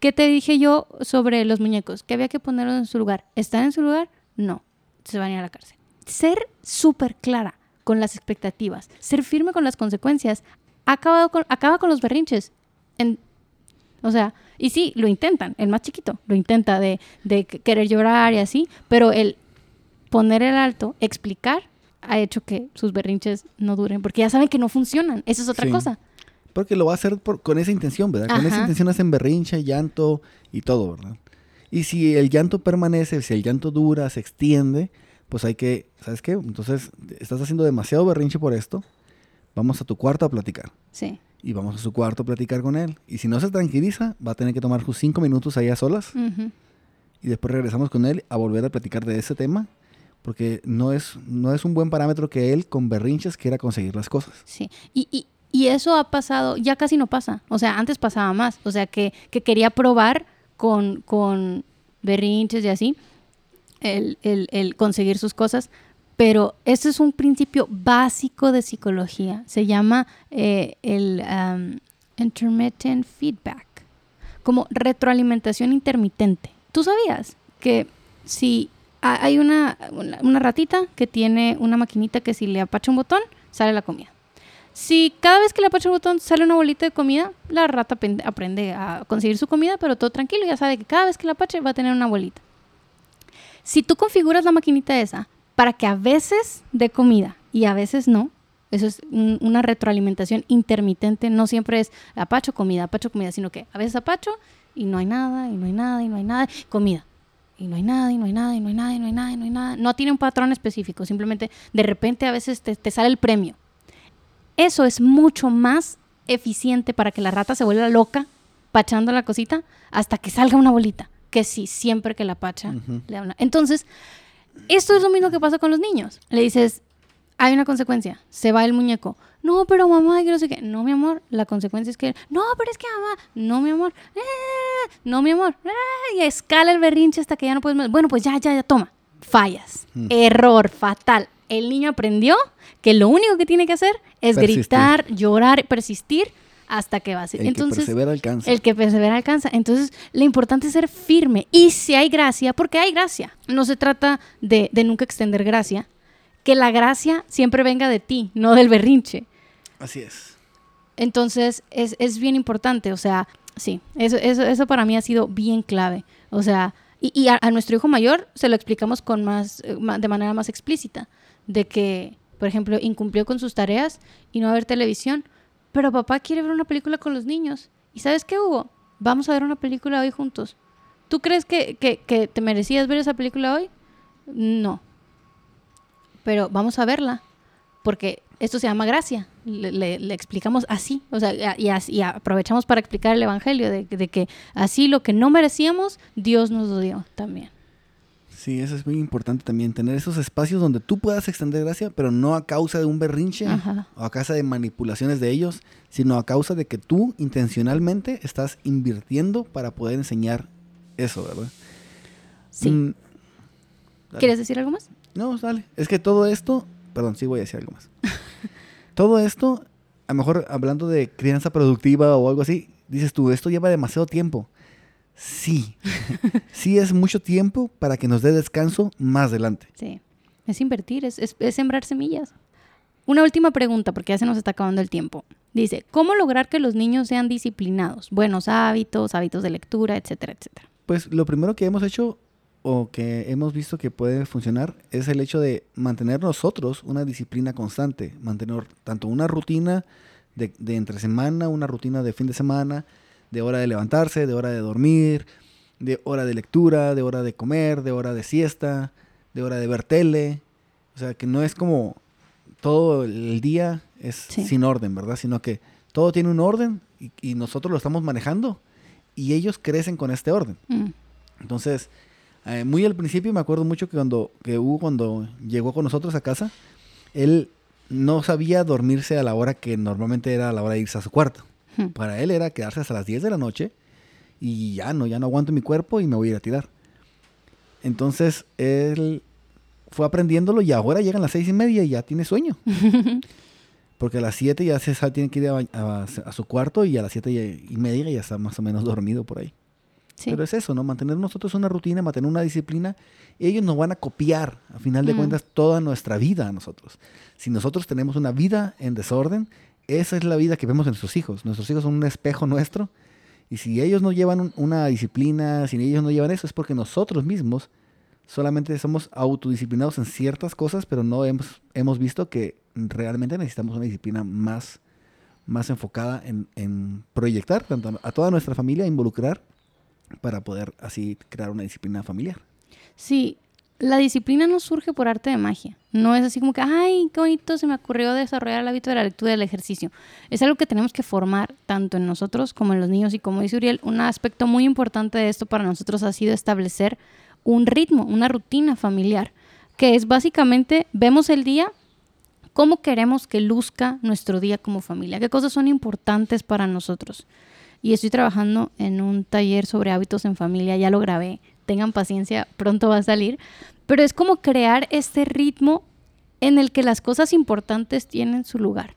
¿Qué te dije yo sobre los muñecos? Que había que ponerlos en su lugar. ¿Están en su lugar? No. Se van a ir a la cárcel. Ser súper clara con las expectativas, ser firme con las consecuencias, acaba con, acaba con los berrinches. En, o sea, y sí, lo intentan, el más chiquito lo intenta de, de querer llorar y así, pero el poner el alto, explicar, ha hecho que sus berrinches no duren, porque ya saben que no funcionan. Eso es otra cosa. Porque lo va a hacer con esa intención, ¿verdad? Con esa intención hacen berrincha, llanto y todo, ¿verdad? Y si el llanto permanece, si el llanto dura, se extiende, pues hay que, ¿sabes qué? Entonces, estás haciendo demasiado berrinche por esto, vamos a tu cuarto a platicar. Sí. Y vamos a su cuarto a platicar con él. Y si no se tranquiliza, va a tener que tomar sus cinco minutos ahí a solas. Y después regresamos con él a volver a platicar de ese tema. Porque no es, no es un buen parámetro que él con berrinches quiera conseguir las cosas. Sí. Y, y eso ha pasado, ya casi no pasa. O sea, antes pasaba más. O sea, que, quería probar con, con berrinches y así, el, conseguir sus cosas. Pero eso es un principio básico de psicología. Se llama eh, el um, intermittent feedback, como retroalimentación intermitente. ¿Tú sabías que si hay una, una ratita que tiene una maquinita que si le apacha un botón, sale la comida? Si cada vez que le apacha el botón sale una bolita de comida, la rata aprende a conseguir su comida, pero todo tranquilo, ya sabe que cada vez que la apache va a tener una bolita. Si tú configuras la maquinita esa para que a veces dé comida y a veces no. Eso es un- una retroalimentación intermitente. No siempre es apacho, comida, apacho, comida, sino que a veces apacho y no hay nada, y no hay nada, y no hay nada, comida. Y no hay nada, y no hay nada, y no hay nada, y no hay nada, y no hay nada. No tiene un patrón específico, simplemente de repente a veces te, te sale el premio. Eso es mucho más eficiente para que la rata se vuelva loca pachando la cosita hasta que salga una bolita. Que sí, siempre que la pacha Ujú. le habla. Entonces, esto es lo mismo que pasa con los niños. Le dices, hay una consecuencia, se va el muñeco. No, pero mamá, que no sé qué. No, mi amor, la consecuencia es que. No, pero es que mamá. No, mi amor. Eh, no, mi amor. Eh, y escala el berrinche hasta que ya no puedes más. Bueno, pues ya, ya, ya, toma. Fallas. Mm. Error fatal. El niño aprendió que lo único que tiene que hacer es Persistir. gritar, llorar, persistir hasta que va a ser. El que Entonces, persevera alcanza. el que persevera alcanza. Entonces, lo importante es ser firme. Y si hay gracia, porque hay gracia. No se trata de, de nunca extender gracia. Que la gracia siempre venga de ti, no del berrinche. Así es. Entonces, es, es bien importante. O sea, sí, eso, eso, eso para mí ha sido bien clave. O sea, y, y a, a nuestro hijo mayor se lo explicamos con más, eh, de manera más explícita. De que, por ejemplo, incumplió con sus tareas y no va a ver televisión. Pero papá quiere ver una película con los niños. ¿Y sabes qué, Hugo? Vamos a ver una película hoy juntos. ¿Tú crees que, que, que te merecías ver esa película hoy? No. Pero vamos a verla. Porque esto se llama gracia. Le, le- le explicamos así. O sea, y, y as- y aprovechamos para explicar el Evangelio de, de que así lo que no merecíamos, Dios nos lo dio también. Sí, eso es muy importante también, tener esos espacios donde tú puedas extender gracia, pero no a causa de un berrinche Ajá. o a causa de manipulaciones de ellos, sino a causa de que tú intencionalmente estás invirtiendo para poder enseñar eso, ¿verdad? Sí. Mm. ¿Quieres decir algo más? No, dale. Es que todo esto, perdón, sí voy a decir algo más. [LAUGHS] todo esto, a lo mejor hablando de crianza productiva o algo así, dices tú, esto lleva demasiado tiempo. Sí, sí es mucho tiempo para que nos dé descanso más adelante. Sí. Es invertir, es, es- es sembrar semillas. Una última pregunta, porque ya se nos está acabando el tiempo. Dice, ¿cómo lograr que los niños sean disciplinados? Buenos hábitos, hábitos de lectura, etcétera, etcétera. Pues lo primero que hemos hecho o que hemos visto que puede funcionar es el hecho de mantener nosotros una disciplina constante, mantener tanto una rutina de, de entre semana, una rutina de fin de semana, de hora de levantarse, de hora de dormir, de hora de lectura, de hora de comer, de hora de siesta, de hora de ver tele. O sea, que no es como todo el día es Sí. sin orden, ¿verdad? Sino que todo tiene un orden y, y nosotros lo estamos manejando y ellos crecen con este orden. Mm, Entonces, eh, muy al principio me acuerdo mucho que cuando que Hugo cuando llegó con nosotros a casa, él no sabía dormirse a la hora que normalmente era a la hora de irse a su cuarto. Para él era quedarse hasta las 10 de la noche y ya no, ya no aguanto mi cuerpo y me voy a ir a tirar. Entonces, él fue aprendiéndolo y ahora llegan las seis y media y ya tiene sueño. [LAUGHS] Porque a las 7 ya se sal- tiene que ir a, ba- a- a su cuarto y a las 7 y media ya está más o menos dormido por ahí. Sí. Pero es eso, ¿no? Mantener nosotros una rutina, mantener una disciplina. Ellos nos van a copiar, a final de Mm. cuentas, toda nuestra vida a nosotros. Si nosotros tenemos una vida en desorden, esa es la vida que vemos en nuestros hijos. Nuestros hijos son un espejo nuestro. Y si ellos no llevan un- una disciplina, si ellos no llevan eso, es porque nosotros mismos solamente somos autodisciplinados en ciertas cosas, pero no hemos, hemos visto que realmente necesitamos una disciplina más, más enfocada en, en proyectar tanto a toda nuestra familia, involucrar para poder así crear una disciplina familiar. Sí, la disciplina no surge por arte de magia. No es así como que, ay, qué bonito se me ocurrió desarrollar el hábito de la lectura y del ejercicio. Es algo que tenemos que formar tanto en nosotros como en los niños. Y como dice Uriel, un aspecto muy importante de esto para nosotros ha sido establecer un ritmo, una rutina familiar, que es básicamente, vemos el día, cómo queremos que luzca nuestro día como familia, qué cosas son importantes para nosotros. Y estoy trabajando en un taller sobre hábitos en familia, ya lo grabé, tengan paciencia, pronto va a salir, pero es como crear este ritmo en el que las cosas importantes tienen su lugar.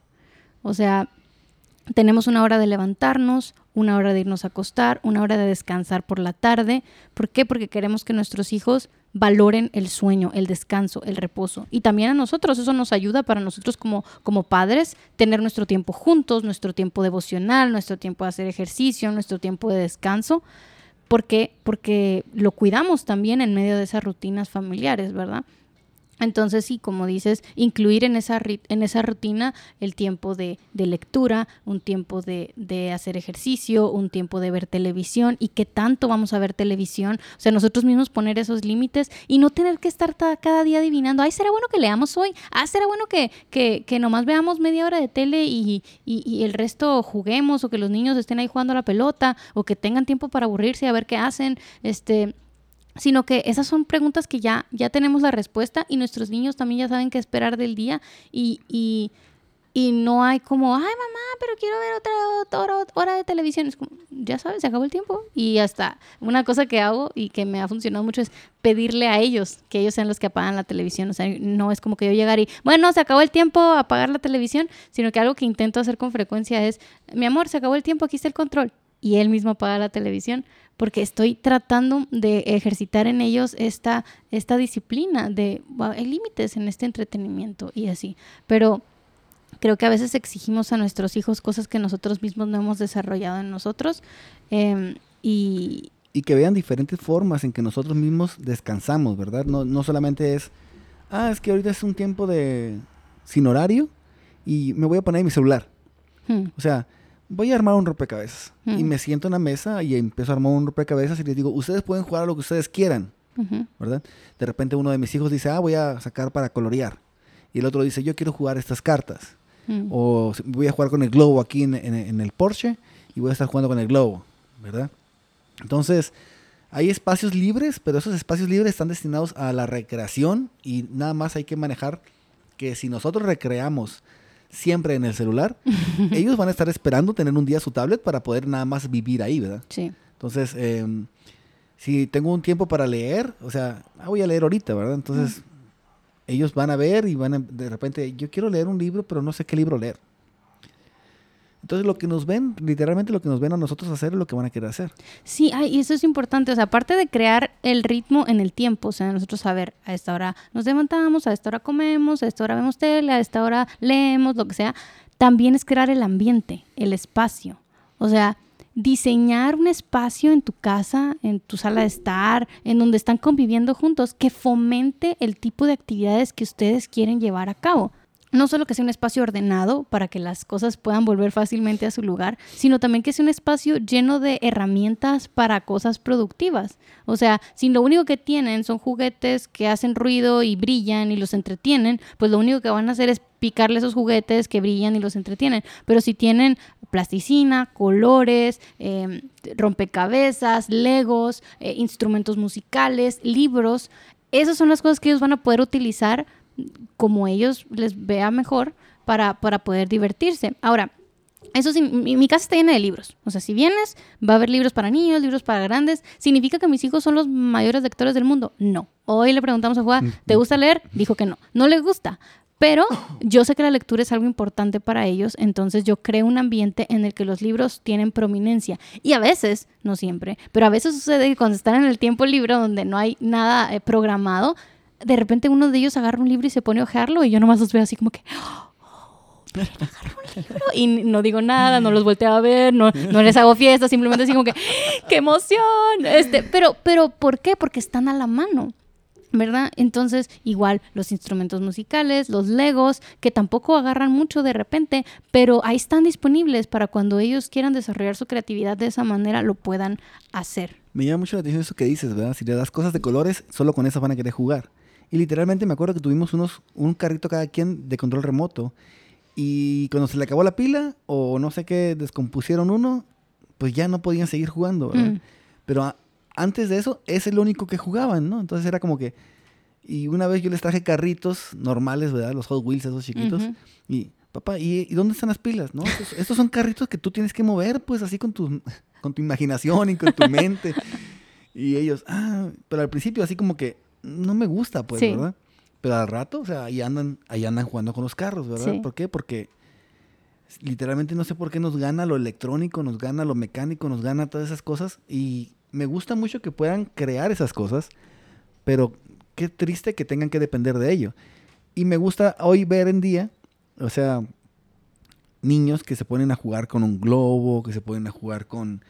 O sea, tenemos una hora de levantarnos, una hora de irnos a acostar, una hora de descansar por la tarde. ¿Por qué? Porque queremos que nuestros hijos valoren el sueño, el descanso, el reposo. Y también a nosotros, eso nos ayuda para nosotros como, como padres, tener nuestro tiempo juntos, nuestro tiempo devocional, nuestro tiempo de hacer ejercicio, nuestro tiempo de descanso. ¿Por qué? Porque lo cuidamos también en medio de esas rutinas familiares, ¿verdad? Entonces, sí, como dices, incluir en esa, en esa rutina el tiempo de, de lectura, un tiempo de, de, hacer ejercicio, un tiempo de ver televisión y qué tanto vamos a ver televisión. O sea, nosotros mismos poner esos límites y no tener que estar cada día adivinando, ay, será bueno que leamos hoy, ah, será bueno que, que, que nomás veamos media hora de tele y, y, y, el resto juguemos o que los niños estén ahí jugando a la pelota o que tengan tiempo para aburrirse y a ver qué hacen. Este, sino que esas son preguntas que ya, ya tenemos la respuesta y nuestros niños también ya saben qué esperar del día y, y, y no hay como, ay mamá, pero quiero ver otra, hora de televisión. Es como, ya sabes, se acabó el tiempo. Y hasta una cosa que hago y que me ha funcionado mucho es pedirle a ellos que ellos sean los que apagan la televisión. O sea, no es como que yo llegar y, bueno, se acabó el tiempo, apagar la televisión, sino que algo que intento hacer con frecuencia es, mi amor, se acabó el tiempo, aquí está el control. Y él mismo apaga la televisión porque estoy tratando de ejercitar en ellos esta, esta disciplina de hay límites en este entretenimiento y así. Pero creo que a veces exigimos a nuestros hijos cosas que nosotros mismos no hemos desarrollado en nosotros em, y... Y que vean diferentes formas en que nosotros mismos descansamos, ¿verdad? No, no solamente es, ah, es que ahorita es un tiempo de sin horario y me voy a poner en mi celular. Hmm. O sea, voy a armar un rompecabezas. Y me siento en la mesa y empiezo a armar un rompecabezas y les digo, ustedes pueden jugar a lo que ustedes quieran, ¿verdad? De repente uno de mis hijos dice, ah, voy a sacar para colorear. Y el otro dice, yo quiero jugar estas cartas. O voy a jugar con el globo aquí en, en, el Porsche y voy a estar jugando con el globo, ¿verdad? Entonces, hay espacios libres, pero esos espacios libres están destinados a la recreación y nada más hay que manejar que si nosotros recreamos siempre en el celular, [LAUGHS] ellos van a estar esperando tener un día su tablet para poder nada más vivir ahí, ¿verdad? Sí. Entonces, em, si tengo un tiempo para leer, o sea, ah, voy a leer ahorita, ¿verdad? Entonces, ellos van a ver y van a, de repente, yo quiero leer un libro, pero no sé qué libro leer. Entonces lo que nos ven, literalmente lo que nos ven a nosotros hacer es lo que van a querer hacer. Sí, y eso es importante, o sea, aparte de crear el ritmo en el tiempo, o sea, nosotros saber, a esta hora nos levantamos, a esta hora comemos, a esta hora vemos tele, a esta hora leemos, lo que sea, también es crear el ambiente, el espacio. O sea, diseñar un espacio en tu casa, en tu sala de estar, en donde están conviviendo juntos, que fomente el tipo de actividades que ustedes quieren llevar a cabo no solo que sea un espacio ordenado para que las cosas puedan volver fácilmente a su lugar, sino también que sea un espacio lleno de herramientas para cosas productivas. O sea, si lo único que tienen son juguetes que hacen ruido y brillan y los entretienen, pues lo único que van a hacer es picarle esos juguetes que brillan y los entretienen. Pero si tienen plasticina, colores, em, rompecabezas, legos, eh, instrumentos musicales, libros, esas son las cosas que ellos van a poder utilizar como ellos les vea mejor para, para poder divertirse. Ahora, eso sí, mi, casa está llena de libros. O sea, si vienes, va a haber libros para niños, libros para grandes. ¿Significa que mis hijos son los mayores lectores del mundo? No. Hoy le preguntamos a Juan, ¿te gusta leer? Dijo que no. No le gusta. Pero yo sé que la lectura es algo importante para ellos, entonces yo creo un ambiente en el que los libros tienen prominencia. Y a veces, no siempre, pero a veces sucede que cuando están en el tiempo libre donde no hay nada eh, programado, de repente uno de ellos agarra un libro y se pone a ojearlo y yo nomás los veo así como que... [GASPS] y no digo nada, no los volteo a ver, no, no les hago fiesta, simplemente así como que, [GASPS] ¡qué emoción! Este, pero, pero, ¿por qué? Porque están a la mano. ¿verdad? Entonces, igual los instrumentos musicales, los legos, que tampoco agarran mucho de repente, pero ahí están disponibles para cuando ellos quieran desarrollar su creatividad de esa manera, lo puedan hacer. Me llama mucho la atención eso que dices, ¿verdad? Si le das cosas de colores, solo con esas van a querer jugar. Y literalmente me acuerdo que tuvimos unos, un carrito cada quien de control remoto. Y cuando se le acabó la pila o no sé qué, descompusieron uno, pues ya no podían seguir jugando, ¿verdad? Mm. Pero antes de eso, es el único que jugaban, ¿no? Entonces era como que... Y una vez yo les traje carritos normales, ¿verdad? Los Hot Wheels, esos chiquitos. Y, papá, ¿y, dónde están las pilas? ¿No? [LAUGHS] Estos, son carritos que tú tienes que mover, pues, así con tu, con tu imaginación y con tu mente. [LAUGHS] y ellos, ah, pero al principio así como que no me gusta, pues, ¿verdad? Pero al rato, o sea, ahí andan, ahí andan jugando con los carros, ¿verdad? ¿Por qué? Porque literalmente no sé por qué nos gana lo electrónico, nos gana lo mecánico, nos gana todas esas cosas. Y me gusta mucho que puedan crear esas cosas, pero qué triste que tengan que depender de ello. Y me gusta hoy ver en día, o sea, niños que se ponen a jugar con un globo, que se ponen a jugar con,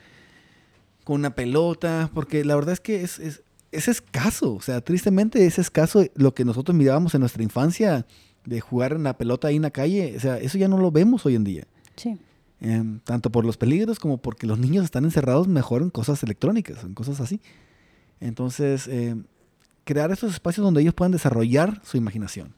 con una pelota, porque la verdad es que es, es escaso. O sea, tristemente es escaso lo que nosotros mirábamos en nuestra infancia de jugar en la pelota ahí en la calle. O sea, eso ya no lo vemos hoy en día. Sí. Em, tanto por los peligros como porque los niños están encerrados mejor en cosas electrónicas, en cosas así. Entonces, em, crear esos espacios donde ellos puedan desarrollar su imaginación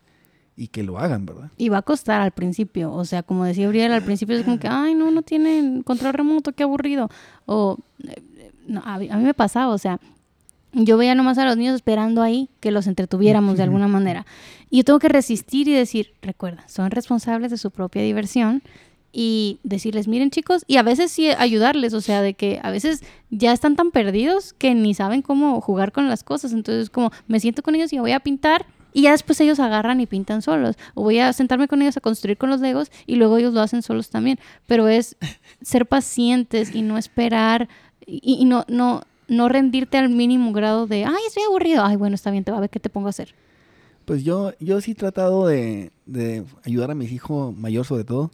y que lo hagan, ¿verdad? Y va a costar al principio, o sea, como decía Uriel, al principio es como que, ay, no, no tienen control remoto, qué aburrido. O, eh, no, a, mí, a mí me pasaba, o sea, yo veía nomás a los niños esperando ahí que los entretuviéramos de alguna manera. Y yo tengo que resistir y decir, recuerda, son responsables de su propia diversión y decirles, miren chicos, y a veces sí ayudarles, o sea, de que a veces ya están tan perdidos que ni saben cómo jugar con las cosas, entonces como me siento con ellos y voy a pintar y ya después ellos agarran y pintan solos, o voy a sentarme con ellos a construir con los legos y luego ellos lo hacen solos también, pero es ser pacientes y no esperar y, y no, no, no rendirte al mínimo grado de, ay, estoy aburrido, ay, bueno, está bien, te va a ver qué te pongo a hacer. Pues yo, yo sí he tratado de, de ayudar a mi hijo mayor sobre todo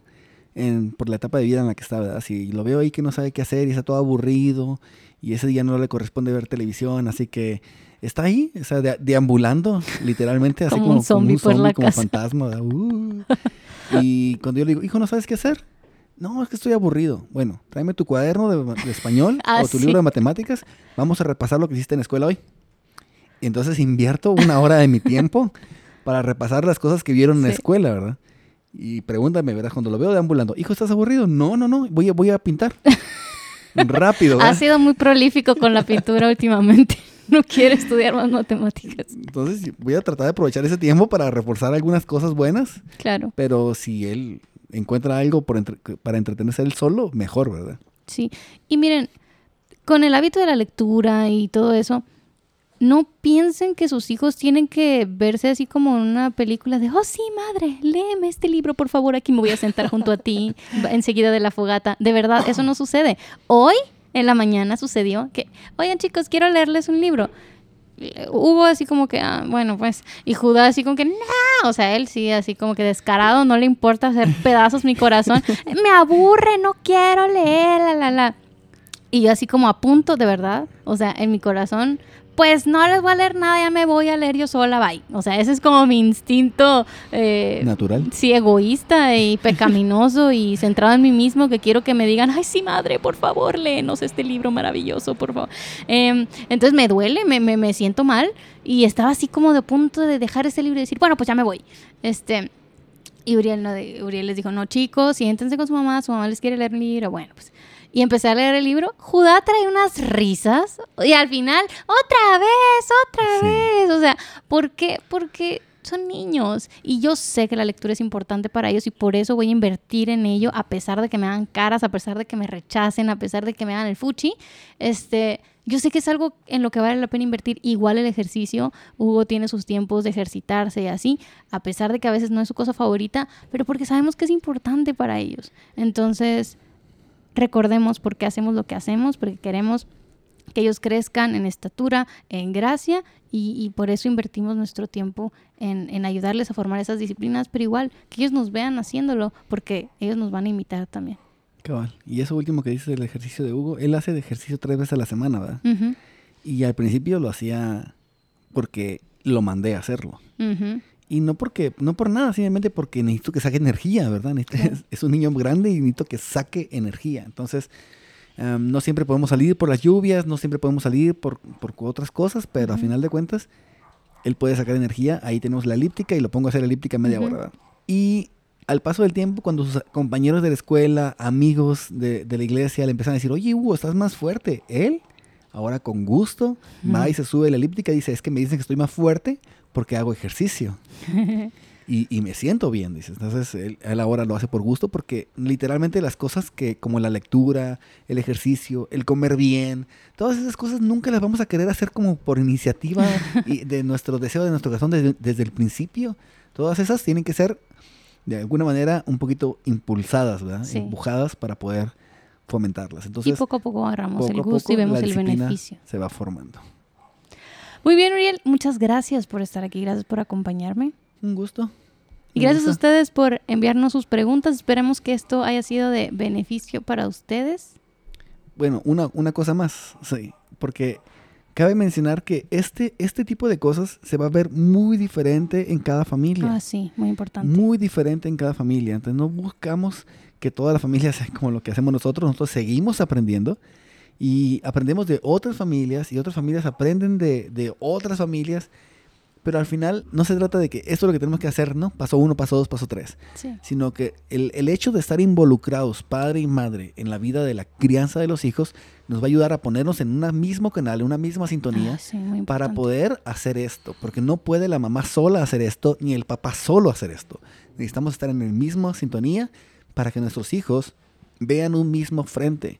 en, por la etapa de vida en la que está, ¿verdad? Si lo veo ahí que no sabe qué hacer y está todo aburrido y ese día no le corresponde ver televisión, así que está ahí, o sea, de- deambulando, [LAUGHS] literalmente, así Como como, un zombie por la como casa. fantasma. Uh. Y cuando yo le digo, hijo, ¿no sabes qué hacer? No, es que estoy aburrido. Bueno, tráeme tu cuaderno de, de español [LAUGHS] Ah, o tu sí. libro de matemáticas. Vamos a repasar lo que hiciste en la escuela hoy. Y entonces invierto una hora de mi tiempo [LAUGHS] para repasar las cosas que vieron en la escuela, ¿verdad? Y pregúntame, ¿verdad? Cuando lo veo deambulando, hijo, ¿estás aburrido? No, no, no, voy a, voy a pintar. [LAUGHS] Rápido, Ha ¿verdad? sido muy prolífico con la pintura últimamente. No quiere estudiar más matemáticas. Entonces voy a tratar de aprovechar ese tiempo para reforzar algunas cosas buenas, Claro, pero si él encuentra algo para entretenerse él solo, mejor, ¿verdad? sí. Y miren, con el hábito de la lectura y todo eso, no piensen que sus hijos tienen que verse así como en una película de, oh sí, madre, léeme este libro, por favor, aquí me voy a sentar junto a ti, [LAUGHS] enseguida de la fogata. De verdad, eso no sucede. Hoy, en la mañana, sucedió que, oigan chicos, quiero leerles un libro. Eh, Hugo así como que, ah, bueno, pues, y Judá así como que, no, o sea, él sí, así como que descarado, no le importa hacer pedazos mi corazón. Me aburre, no quiero leer, la, la, la. Y yo así como a punto, de verdad, o sea, en mi corazón, pues no les voy a leer nada, ya me voy a leer yo sola, bye. O sea, ese es como mi instinto, eh, Natural. sí, egoísta y [LAUGHS] pecaminoso y centrado en mí mismo, que quiero que me digan, ay, sí, madre, por favor, léenos este libro maravilloso, por favor. Em, entonces me duele, me, me, me siento mal y estaba así como de punto de dejar ese libro y decir, bueno, pues ya me voy. Este, y Uriel, no, Uriel les dijo, no, chicos, siéntense con su mamá, su mamá les quiere leer el libro. Bueno, pues. Y empecé a leer el libro. Judá trae unas risas. Y al final, otra vez, otra Sí. vez. O sea, ¿por qué? Porque son niños. Y yo sé que la lectura es importante para ellos y por eso voy a invertir en ello, a pesar de que me hagan caras, a pesar de que me rechacen, a pesar de que me hagan el fuchi. Este. Yo sé que es algo en lo que vale la pena invertir. Igual el ejercicio, Hugo tiene sus tiempos de ejercitarse y así, a pesar de que a veces no es su cosa favorita, pero porque sabemos que es importante para ellos. Entonces, recordemos por qué hacemos lo que hacemos, porque queremos que ellos crezcan en estatura, en gracia, y, y por eso invertimos nuestro tiempo en, en ayudarles a formar esas disciplinas, pero igual que ellos nos vean haciéndolo, porque ellos nos van a imitar también. Cabal. Y eso último que dices del ejercicio de Hugo, él hace de ejercicio tres veces a la semana, ¿verdad? Y al principio lo hacía porque lo mandé a hacerlo. Y no porque, no por nada, simplemente porque necesito que saque energía, ¿verdad? Es, [LAUGHS] es un niño grande y necesito que saque energía. Entonces, em, no siempre podemos salir por las lluvias, no siempre podemos salir por, por otras cosas, pero a final de cuentas, él puede sacar energía. Ahí tenemos la elíptica y lo pongo a hacer elíptica media Ujú. hora. ¿verdad? Y al paso del tiempo, cuando sus compañeros de la escuela, amigos de, de la iglesia le empiezan a decir, oye, Hugo, estás más fuerte. Él, ahora con gusto, va y se sube a la elíptica y dice, es que me dicen que estoy más fuerte porque hago ejercicio. [LAUGHS] Y, y me siento bien, dices. Entonces, él, él ahora lo hace por gusto porque literalmente las cosas que, como la lectura, el ejercicio, el comer bien, todas esas cosas nunca las vamos a querer hacer como por iniciativa [LAUGHS] y de nuestro deseo, de nuestro corazón desde, desde el principio. Todas esas tienen que ser, de alguna manera, un poquito impulsadas, ¿verdad? Sí. Empujadas para poder fomentarlas. y Entonces, poco a poco agarramos poco el gusto y vemos el beneficio. Se va formando. Muy bien, Uriel, muchas gracias por estar aquí, gracias por acompañarme. Un gusto. Y gracias a ustedes por enviarnos sus preguntas. Esperemos que esto haya sido de beneficio para ustedes. Bueno, una, una cosa más, sí, porque cabe mencionar que este, este tipo de cosas se va a ver muy diferente en cada familia. Ah, sí, muy importante. Muy diferente en cada familia. Entonces no buscamos que toda la familia sea como lo que hacemos nosotros. Nosotros seguimos aprendiendo y aprendemos de otras familias y otras familias aprenden de, de otras familias pero al final no se trata de que esto es lo que tenemos que hacer, ¿no? Paso uno, paso dos, paso tres. Sí. Sino que el, el, hecho de estar involucrados, padre y madre, en la vida de la crianza de los hijos, nos va a ayudar a ponernos en un mismo canal, en una misma sintonía, Ah, sí, para poder hacer esto. Porque no puede la mamá sola hacer esto, ni el papá solo hacer esto. Necesitamos estar en la misma sintonía para que nuestros hijos vean un mismo frente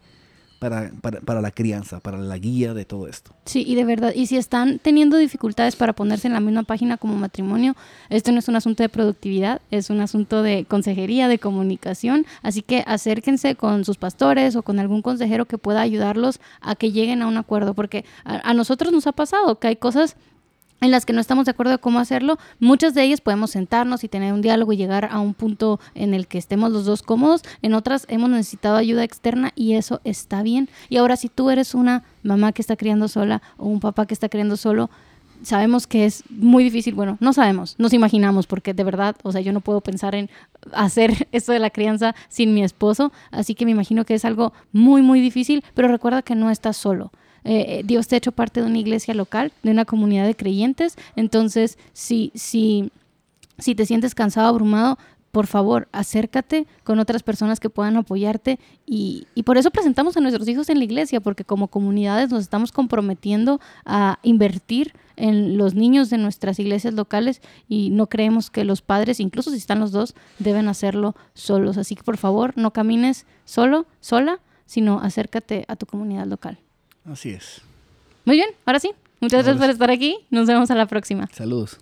para, para, para la crianza, para la guía de todo esto. Sí, y de verdad, y si están teniendo dificultades para ponerse en la misma página como matrimonio, esto no es un asunto de productividad, es un asunto de consejería, de comunicación, así que acérquense con sus pastores o con algún consejero que pueda ayudarlos a que lleguen a un acuerdo, porque a, a nosotros nos ha pasado que hay cosas en las que no estamos de acuerdo de cómo hacerlo, muchas de ellas podemos sentarnos y tener un diálogo y llegar a un punto en el que estemos los dos cómodos, en otras hemos necesitado ayuda externa y eso está bien. Y ahora si tú eres una mamá que está criando sola o un papá que está criando solo, sabemos que es muy difícil, bueno, no sabemos, nos imaginamos, porque de verdad, o sea, yo no puedo pensar en hacer [LAUGHS] esto de la crianza sin mi esposo, así que me imagino que es algo muy, muy difícil, pero recuerda que no estás solo. Eh, Dios te ha hecho parte de una iglesia local, de una comunidad de creyentes. Entonces, si, si, si te sientes cansado, abrumado, por favor, acércate con otras personas que puedan apoyarte. Y, y, por eso presentamos a nuestros hijos en la iglesia, porque como comunidades nos estamos comprometiendo a invertir en los niños de nuestras iglesias locales y no creemos que los padres, incluso si están los dos, deben hacerlo solos. Así que por favor, no camines solo, sola, sino acércate a tu comunidad local. Así es. Muy bien, ahora sí. Muchas gracias por estar aquí. Nos vemos a la próxima. Saludos.